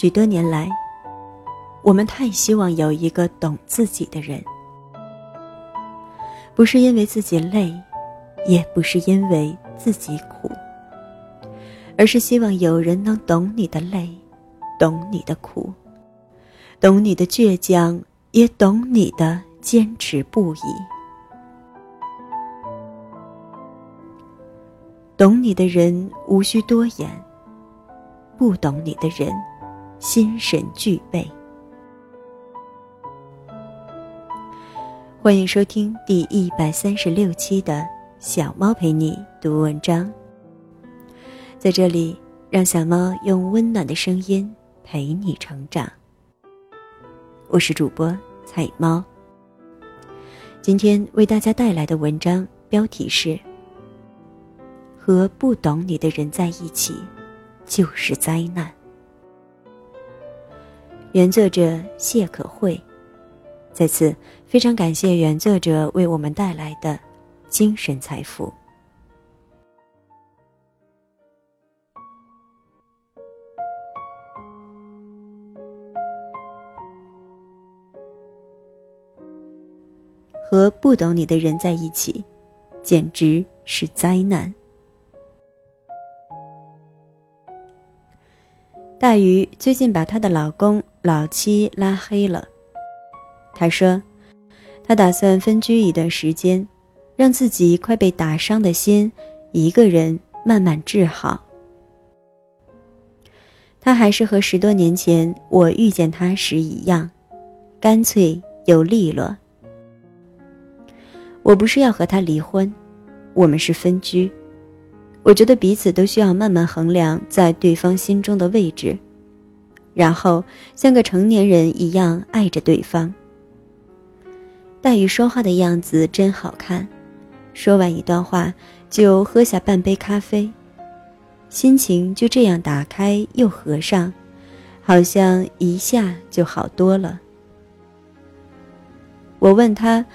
许多年来，我们太希望有一个懂自己的人，不是因为自己累，也不是因为自己苦，而是希望有人能懂你的累，懂你的苦，懂你的倔强，也懂你的坚持不移。懂你的人无需多言，不懂你的人。心神俱备。欢迎收听第一百三十六期的《小猫陪你读文章》。在这里，让小猫用温暖的声音陪你成长。我是主播彩猫。今天为大家带来的文章标题是：和不懂你的人在一起，就是灾难。原作者谢可慧，在此非常感谢原作者为我们带来的精神财富。和不懂你的人在一起，简直是灾难。大鱼最近把她的老公。老七拉黑了，他说：“他打算分居一段时间，让自己快被打伤的心一个人慢慢治好。”他还是和十多年前我遇见他时一样，干脆又利落。我不是要和他离婚，我们是分居。我觉得彼此都需要慢慢衡量在对方心中的位置。然后像个成年人一样爱着对方。黛玉说话的样子真好看，说完一段话就喝下半杯咖啡，心情就这样打开又合上，好像一下就好多了。我问他，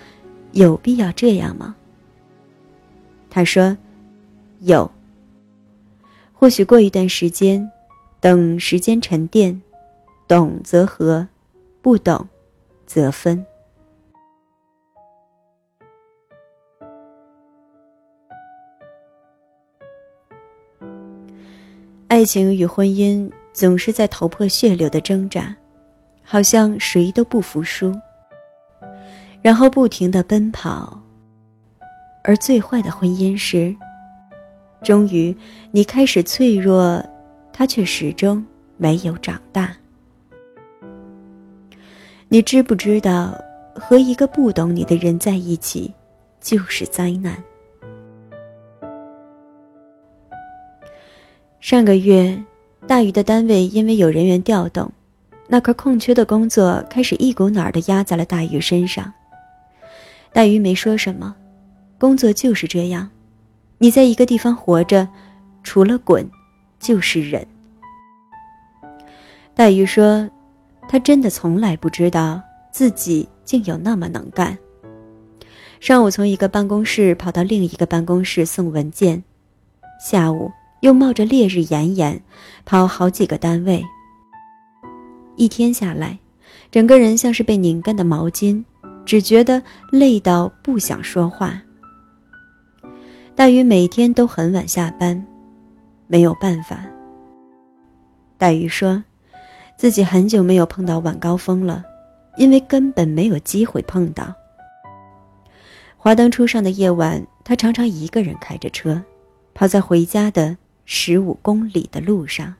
有必要这样吗？他说，有。或许过一段时间，等时间沉淀。懂则和，不懂则分。爱情与婚姻总是在头破血流的挣扎，好像谁都不服输，然后不停的奔跑。而最坏的婚姻是，终于你开始脆弱，他却始终没有长大。你知不知道，和一个不懂你的人在一起，就是灾难。上个月，大鱼的单位因为有人员调动，那块空缺的工作开始一股脑的压在了大鱼身上。大鱼没说什么，工作就是这样，你在一个地方活着，除了滚，就是忍。大鱼说。他真的从来不知道自己竟有那么能干。上午从一个办公室跑到另一个办公室送文件，下午又冒着烈日炎炎跑好几个单位。一天下来，整个人像是被拧干的毛巾，只觉得累到不想说话。大鱼每天都很晚下班，没有办法。大鱼说。自己很久没有碰到晚高峰了，因为根本没有机会碰到。华灯初上的夜晚，他常常一个人开着车，跑在回家的十五公里的路上。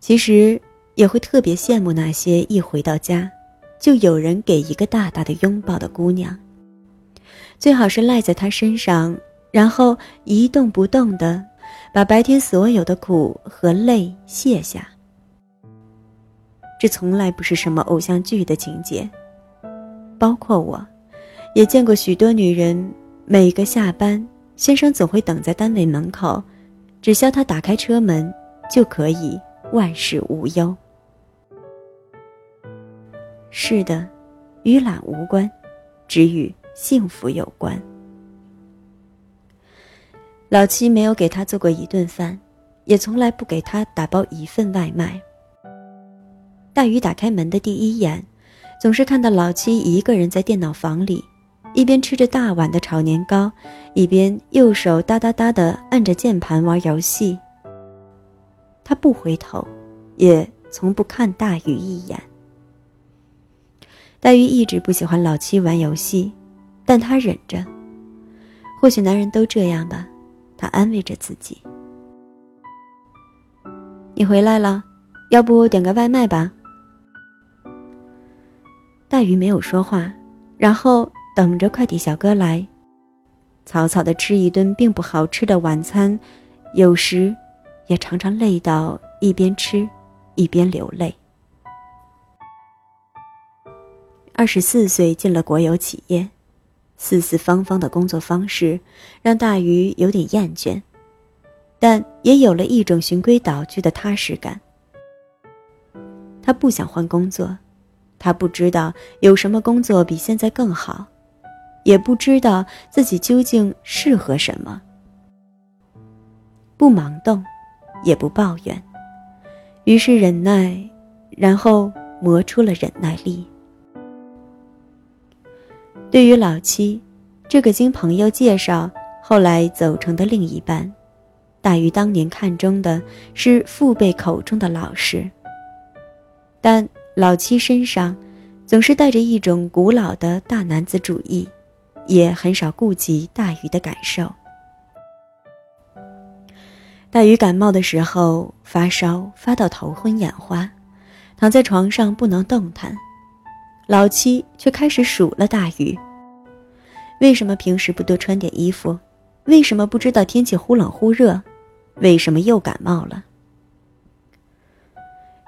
其实也会特别羡慕那些一回到家，就有人给一个大大的拥抱的姑娘，最好是赖在他身上，然后一动不动的。把白天所有的苦和累卸下，这从来不是什么偶像剧的情节。包括我，也见过许多女人，每个下班，先生总会等在单位门口，只需要他打开车门，就可以万事无忧。是的，与懒无关，只与幸福有关。老七没有给他做过一顿饭，也从来不给他打包一份外卖。大鱼打开门的第一眼，总是看到老七一个人在电脑房里，一边吃着大碗的炒年糕，一边右手哒哒哒的按着键盘玩游戏。他不回头，也从不看大鱼一眼。大鱼一直不喜欢老七玩游戏，但他忍着。或许男人都这样吧，他安慰着自己。你回来了，要不点个外卖吧？大鱼没有说话，然后等着快递小哥来，草草的吃一顿并不好吃的晚餐，有时也常常累到一边吃一边流泪。二十四岁进了国有企业，四四方方的工作方式让大鱼有点厌倦，但也有了一种循规蹈矩的踏实感。他不想换工作，他不知道有什么工作比现在更好，也不知道自己究竟适合什么。不盲动，也不抱怨，于是忍耐，然后磨出了忍耐力。对于老七，这个经朋友介绍后来走成的另一半，大鱼当年看中的是父辈口中的老实。但老七身上总是带着一种古老的大男子主义，也很少顾及大鱼的感受。大鱼感冒的时候发烧，发到头昏眼花，躺在床上不能动弹。老七却开始数了大鱼。为什么平时不多穿点衣服？为什么不知道天气忽冷忽热？为什么又感冒了？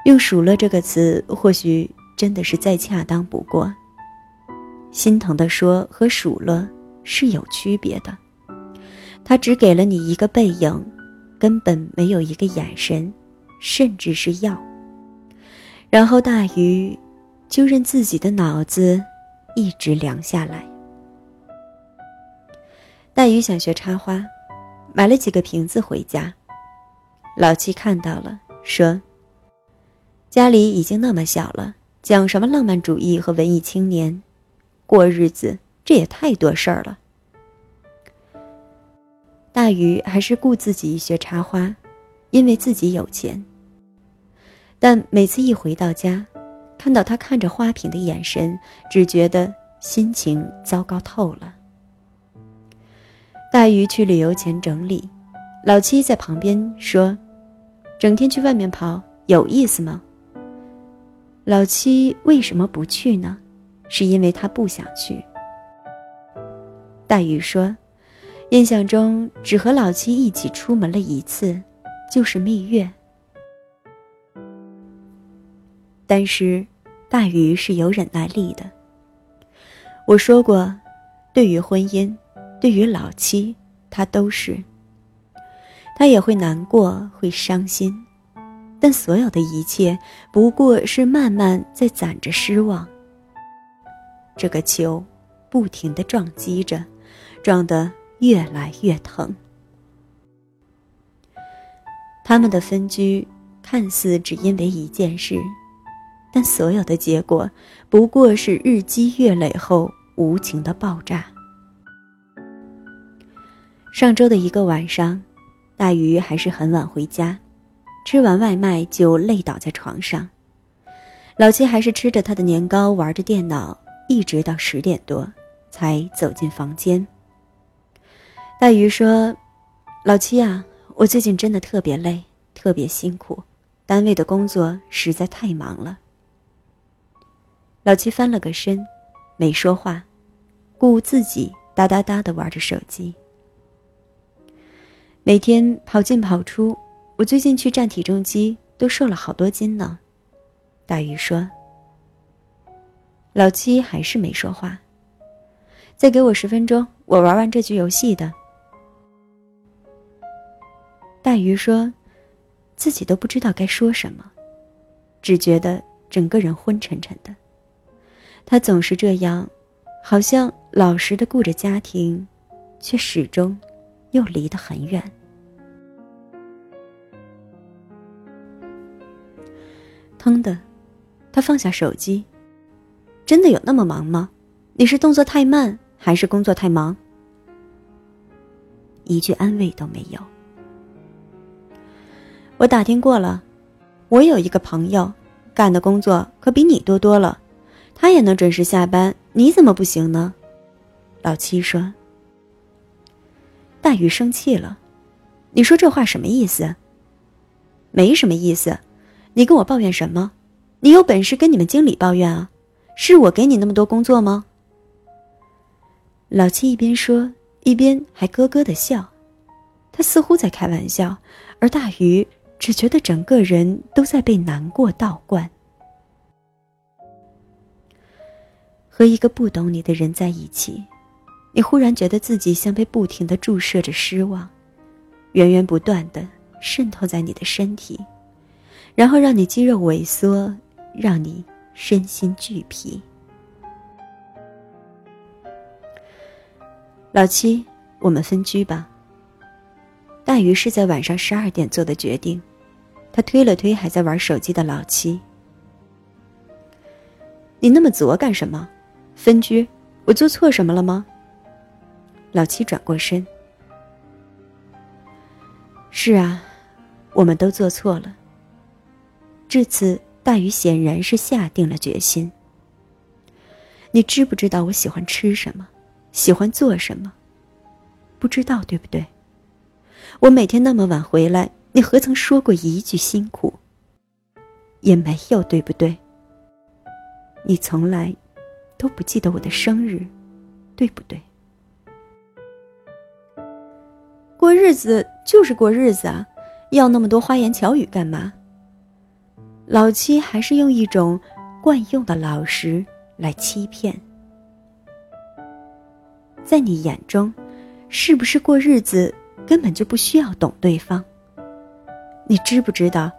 用“数落”这个词，或许真的是再恰当不过。心疼的说和“数落”是有区别的。他只给了你一个背影，根本没有一个眼神，甚至是药。然后大鱼。就任自己的脑子一直凉下来。大鱼想学插花，买了几个瓶子回家。老七看到了，说：“家里已经那么小了，讲什么浪漫主义和文艺青年？过日子这也太多事儿了。”大鱼还是顾自己学插花，因为自己有钱。但每次一回到家，看到他看着花瓶的眼神，只觉得心情糟糕透了。大鱼去旅游前整理，老七在旁边说：“整天去外面跑有意思吗？”老七为什么不去呢？是因为他不想去。大鱼说：“印象中只和老七一起出门了一次，就是蜜月。”但是，大鱼是有忍耐力的。我说过，对于婚姻，对于老妻，他都是。他也会难过，会伤心，但所有的一切不过是慢慢在攒着失望。这个球，不停的撞击着，撞得越来越疼。他们的分居，看似只因为一件事。但所有的结果，不过是日积月累后无情的爆炸。上周的一个晚上，大鱼还是很晚回家，吃完外卖就累倒在床上。老七还是吃着他的年糕，玩着电脑，一直到十点多，才走进房间。大鱼说：“老七啊，我最近真的特别累，特别辛苦，单位的工作实在太忙了。”老七翻了个身，没说话，顾自己哒哒哒的玩着手机。每天跑进跑出，我最近去站体重机都瘦了好多斤呢。大鱼说。老七还是没说话。再给我十分钟，我玩完这局游戏的。大鱼说，自己都不知道该说什么，只觉得整个人昏沉沉的。他总是这样，好像老实的顾着家庭，却始终又离得很远。腾的，他放下手机。真的有那么忙吗？你是动作太慢，还是工作太忙？一句安慰都没有。我打听过了，我有一个朋友，干的工作可比你多多了，他也能准时下班，你怎么不行呢？老七说。大鱼生气了，你说这话什么意思？没什么意思，你跟我抱怨什么？你有本事跟你们经理抱怨啊！是我给你那么多工作吗？老七一边说，一边还咯咯的笑，他似乎在开玩笑，而大鱼只觉得整个人都在被难过倒灌。和一个不懂你的人在一起。你忽然觉得自己像被不停的注射着失望，源源不断的渗透在你的身体，然后让你肌肉萎缩，让你身心俱疲。老七，我们分居吧。大鱼是在晚上十二点做的决定，他推了推还在玩手机的老七。你那么作干什么？分居？我做错什么了吗？老七转过身。是啊，我们都做错了。这次大鱼显然是下定了决心。你知不知道我喜欢吃什么，喜欢做什么？不知道对不对？我每天那么晚回来，你何曾说过一句辛苦？也没有对不对？你从来都不记得我的生日，对不对？过日子就是过日子啊，要那么多花言巧语干嘛？老七还是用一种惯用的老实来欺骗。在你眼中，是不是过日子根本就不需要懂对方？你知不知道，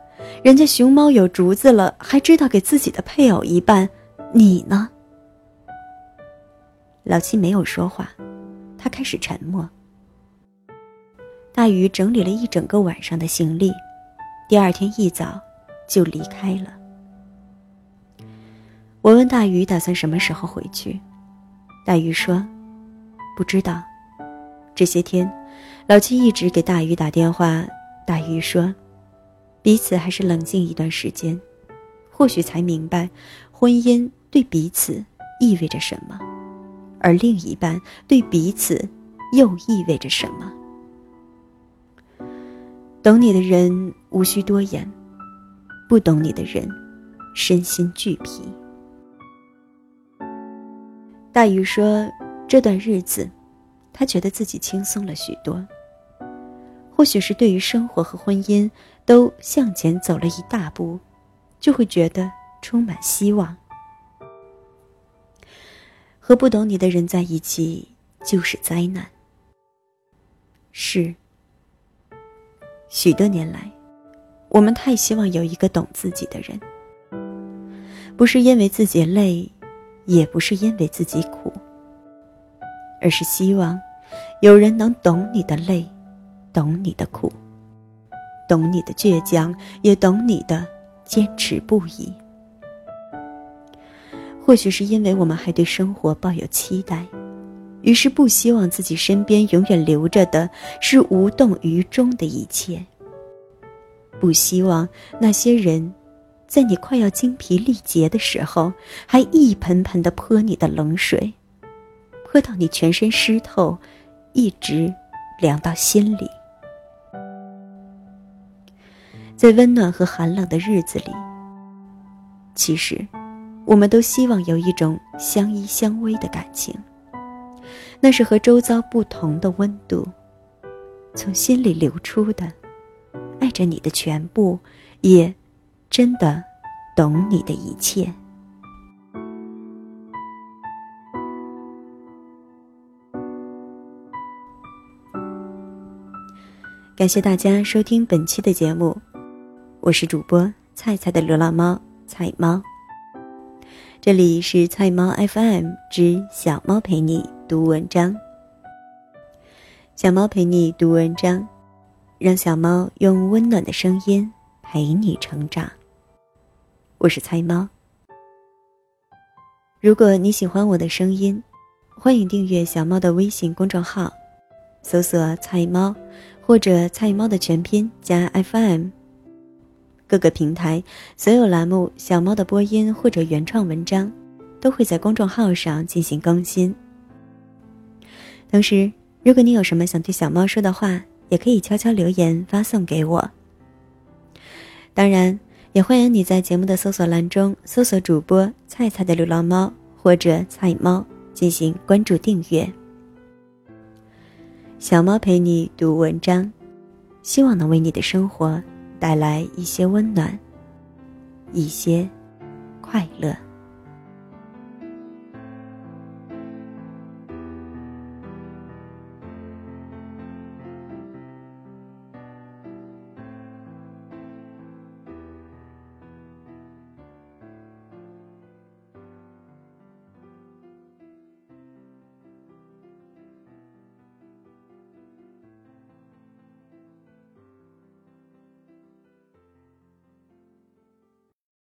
人家熊猫有竹子了，还知道给自己的配偶一半，你呢？老七没有说话，他开始沉默。大鱼整理了一整个晚上的行李，第二天一早就离开了。我问大鱼打算什么时候回去，大鱼说：“不知道。”这些天，老七一直给大鱼打电话。大鱼说：“彼此还是冷静一段时间，或许才明白婚姻对彼此意味着什么，而另一半对彼此又意味着什么。”懂你的人无需多言，不懂你的人，身心俱疲。大鱼说：“这段日子，他觉得自己轻松了许多。或许是对于生活和婚姻都向前走了一大步，就会觉得充满希望。和不懂你的人在一起就是灾难。是。”许多年来，我们太希望有一个懂自己的人，不是因为自己累，也不是因为自己苦，而是希望有人能懂你的累，懂你的苦，懂你的倔强，也懂你的坚持不移。或许是因为我们还对生活抱有期待。于是，不希望自己身边永远留着的是无动于衷的一切。不希望那些人，在你快要精疲力竭的时候，还一盆盆的泼你的冷水，泼到你全身湿透，一直凉到心里。在温暖和寒冷的日子里，其实，我们都希望有一种相依相偎的感情。那是和周遭不同的温度，从心里流出的，爱着你的全部，也真的懂你的一切。感谢大家收听本期的节目，我是主播菜菜的流浪猫菜猫。这里是菜猫 FM 之小猫陪你。读文章，小猫陪你读文章，让小猫用温暖的声音陪你成长。我是菜猫。如果你喜欢我的声音，欢迎订阅小猫的微信公众号，搜索“菜猫”或者“菜猫”的全拼加 FM。各个平台所有栏目小猫的播音或者原创文章，都会在公众号上进行更新。同时，如果你有什么想对小猫说的话，也可以悄悄留言发送给我。当然。也欢迎你在节目的搜索栏中搜索主播“菜菜的流浪猫”或者“菜猫”进行关注订阅。小猫陪你读文章，希望能为你的生活带来一些温暖，一些快乐。